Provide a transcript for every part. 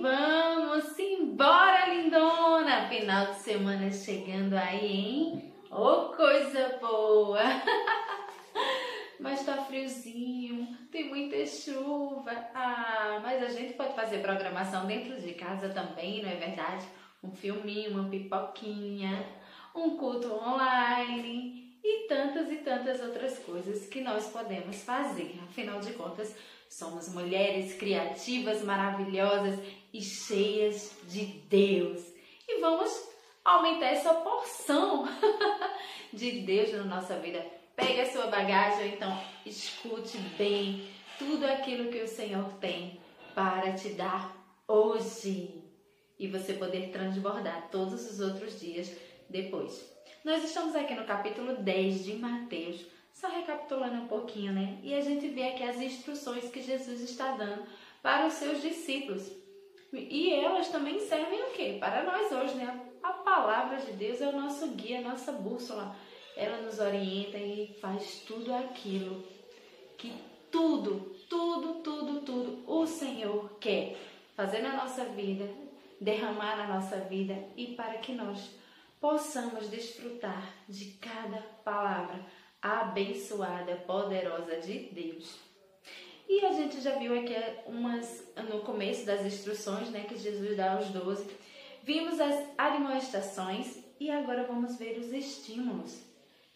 vamos embora, lindona! Final de semana chegando aí, hein? Oh, coisa boa! Mas tá friozinho, tem muita chuva. Ah, mas a gente pode fazer programação dentro de casa também, não é verdade? Um filminho, uma pipoquinha, um culto online e tantas e tantas outras coisas que nós podemos fazer. Afinal de contas, somos mulheres criativas, maravilhosas e cheias de Deus. E vamos aumentar essa porção de Deus na nossa vida Pegue a sua bagagem, então escute bem tudo aquilo que o Senhor tem para te dar hoje e você poder transbordar todos os outros dias depois. Nós estamos aqui no capítulo 10 de Mateus, só recapitulando um pouquinho, né? E a gente vê aqui as instruções que Jesus está dando para os seus discípulos. E elas também servem o quê? Para nós hoje, né? A palavra de Deus é o nosso guia, a nossa bússola ela nos orienta e faz tudo aquilo que tudo, tudo, tudo, tudo o Senhor quer fazer na nossa vida, derramar na nossa vida e para que nós possamos desfrutar de cada palavra abençoada, poderosa de Deus. E a gente já viu aqui umas no começo das instruções, né, que Jesus dá aos doze. Vimos as admoestações e agora vamos ver os estímulos.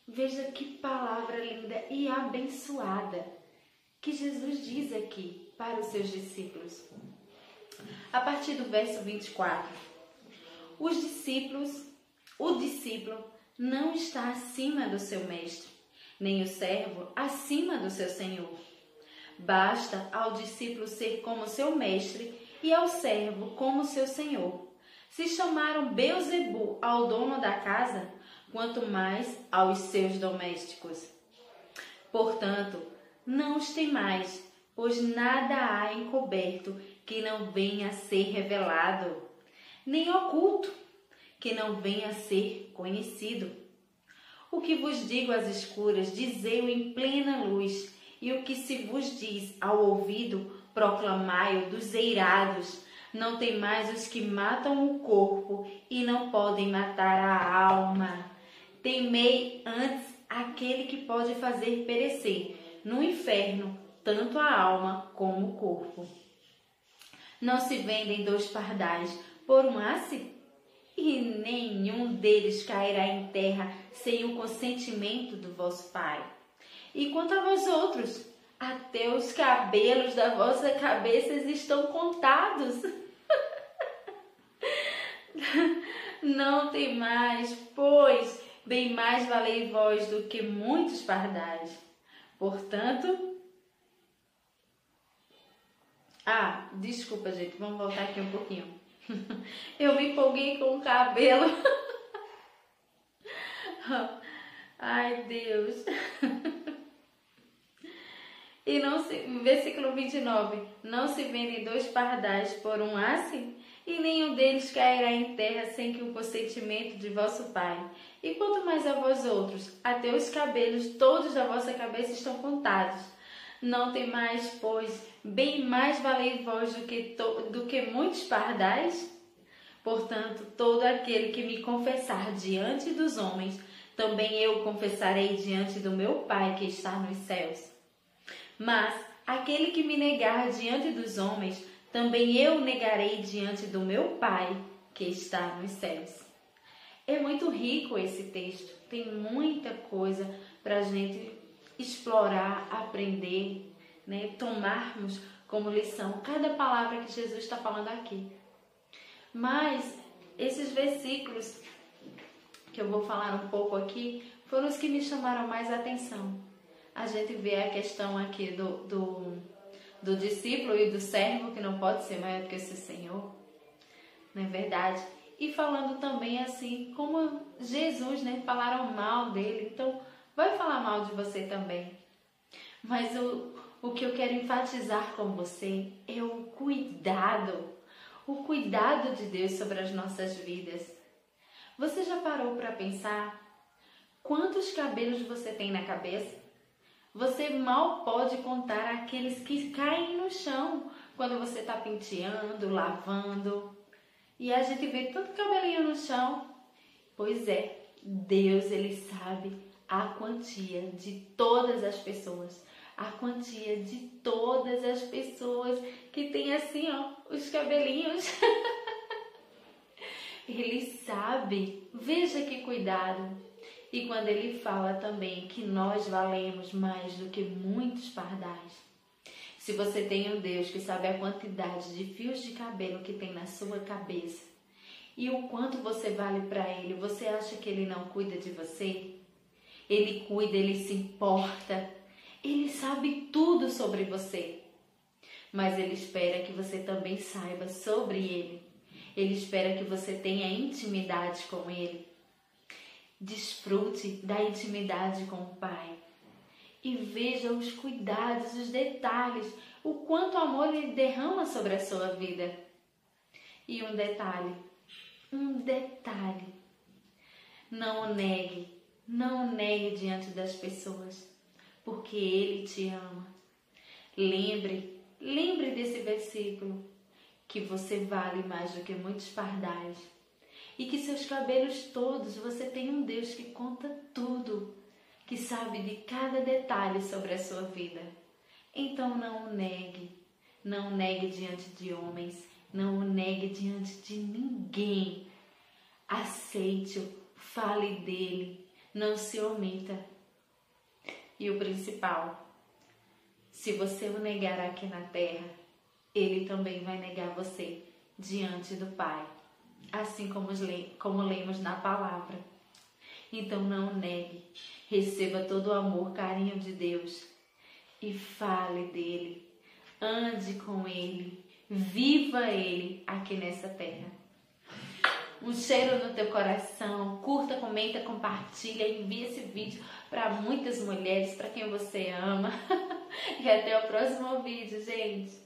Veja que palavra linda e abençoada que Jesus diz aqui para os seus discípulos. A partir do verso 24. Os discípulos, o discípulo não está acima do seu mestre, nem o servo acima do seu senhor. Basta ao discípulo ser como seu mestre e ao servo como seu senhor. Se chamaram Beuzebu ao dono da casa, quanto mais aos seus domésticos. Portanto, não os temais, pois nada há encoberto que não venha a ser revelado, nem oculto que não venha a ser conhecido. O que vos digo às escuras, dizei-o em plena luz, e o que se vos diz ao ouvido, proclamai-o dos eirados. Não tem mais os que matam o corpo e não podem matar a alma. Temei antes aquele que pode fazer perecer no inferno tanto a alma como o corpo. Não se vendem dois pardais por um asse? E nenhum deles cairá em terra sem o consentimento do vosso Pai. E quanto a vós outros, até os cabelos da vossa cabeça estão contados. Não tem mais, pois bem mais valei vós do que muitos pardais. Portanto, ah, desculpa, gente, vamos voltar aqui um pouquinho. Eu me empolguei com o cabelo. Ai, Deus. E não se, versículo 29, não se vendem dois pardais por um asse, e nenhum deles cairá em terra sem que o consentimento de vosso Pai. E quanto mais a vós outros, até os cabelos todos da vossa cabeça estão contados. Não tem mais, pois, bem mais valei vós do que, do que muitos pardais? Portanto, todo aquele que me confessar diante dos homens, também eu confessarei diante do meu Pai que está nos céus. Mas aquele que me negar diante dos homens, também eu negarei diante do meu Pai que está nos céus. É muito rico esse texto, tem muita coisa para a gente explorar, aprender, né? tomarmos como lição cada palavra que Jesus está falando aqui. Mas esses versículos que eu vou falar um pouco aqui foram os que me chamaram mais atenção a gente vê a questão aqui do, do, do discípulo e do servo, que não pode ser maior do que esse Senhor, não é verdade? E falando também assim, como Jesus, né? Falaram mal dele, então vai falar mal de você também. Mas o, o que eu quero enfatizar com você é o cuidado, o cuidado de Deus sobre as nossas vidas. Você já parou para pensar quantos cabelos você tem na cabeça? Você mal pode contar aqueles que caem no chão, quando você está penteando, lavando, e a gente vê tanto cabelinho no chão. Pois é, Deus ele sabe a quantia de todas as pessoas, a quantia de todas as pessoas que tem assim, ó, os cabelinhos. ele sabe. Veja que cuidado. E quando ele fala também que nós valemos mais do que muitos pardais. Se você tem um Deus que sabe a quantidade de fios de cabelo que tem na sua cabeça e o quanto você vale para ele, você acha que ele não cuida de você? Ele cuida, ele se importa, ele sabe tudo sobre você. Mas ele espera que você também saiba sobre ele. Ele espera que você tenha intimidade com ele. Desfrute da intimidade com o Pai e veja os cuidados, os detalhes, o quanto amor ele derrama sobre a sua vida. E um detalhe, um detalhe. Não o negue, não o negue diante das pessoas, porque ele te ama. Lembre, lembre desse versículo que você vale mais do que muitos pardais e que seus cabelos todos você tem um Deus que conta tudo, que sabe de cada detalhe sobre a sua vida. Então não o negue, não o negue diante de homens, não o negue diante de ninguém. Aceite-o, fale dele, não se omita. E o principal, se você o negar aqui na terra, ele também vai negar você diante do Pai assim como, como lemos na palavra. Então não negue, receba todo o amor, carinho de Deus e fale dele, ande com ele, viva ele aqui nessa terra. Um cheiro no teu coração, curta, comenta, compartilha, envia esse vídeo para muitas mulheres, para quem você ama. e até o próximo vídeo, gente.